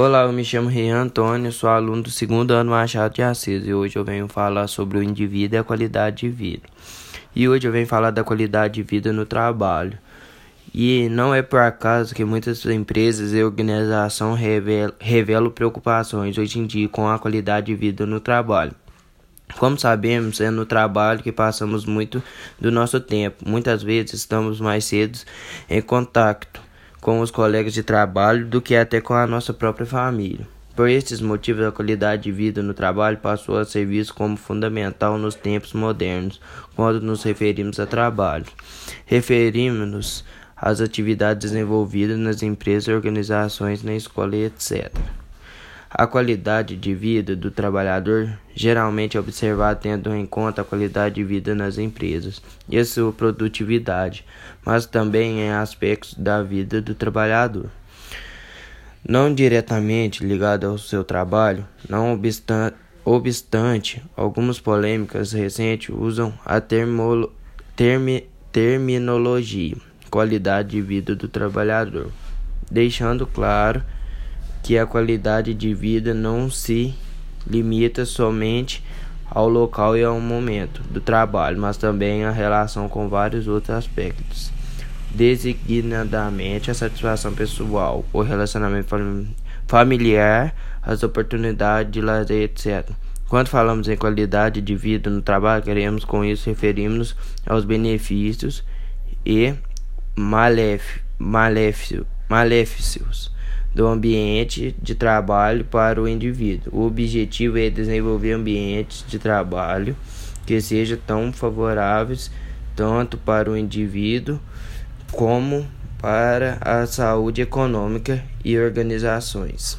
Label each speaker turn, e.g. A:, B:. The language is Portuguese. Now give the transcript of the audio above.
A: Olá, eu me chamo Rian Antônio, sou aluno do segundo ano Machado de Assis e hoje eu venho falar sobre o indivíduo e a qualidade de vida. E hoje eu venho falar da qualidade de vida no trabalho. E não é por acaso que muitas empresas e organizações revelam, revelam preocupações hoje em dia com a qualidade de vida no trabalho. Como sabemos, é no trabalho que passamos muito do nosso tempo. Muitas vezes estamos mais cedo em contato com os colegas de trabalho do que até com a nossa própria família. Por estes motivos, a qualidade de vida no trabalho passou a ser vista como fundamental nos tempos modernos, quando nos referimos a trabalho. Referimos-nos às atividades desenvolvidas nas empresas, organizações, na escola, etc. A qualidade de vida do trabalhador geralmente é observada tendo em conta a qualidade de vida nas empresas e a sua produtividade, mas também em aspectos da vida do trabalhador. Não diretamente ligado ao seu trabalho, não obstante, obstante algumas polêmicas recentes usam a termi, terminologia qualidade de vida do trabalhador, deixando claro que a qualidade de vida não se limita somente ao local e ao momento do trabalho, mas também à relação com vários outros aspectos, designadamente a satisfação pessoal, o relacionamento familiar, as oportunidades de lazer, etc. Quando falamos em qualidade de vida no trabalho, queremos com isso referirmos aos benefícios e maléficos do ambiente de trabalho para o indivíduo. O objetivo é desenvolver ambientes de trabalho que sejam tão favoráveis tanto para o indivíduo como para a saúde econômica e organizações.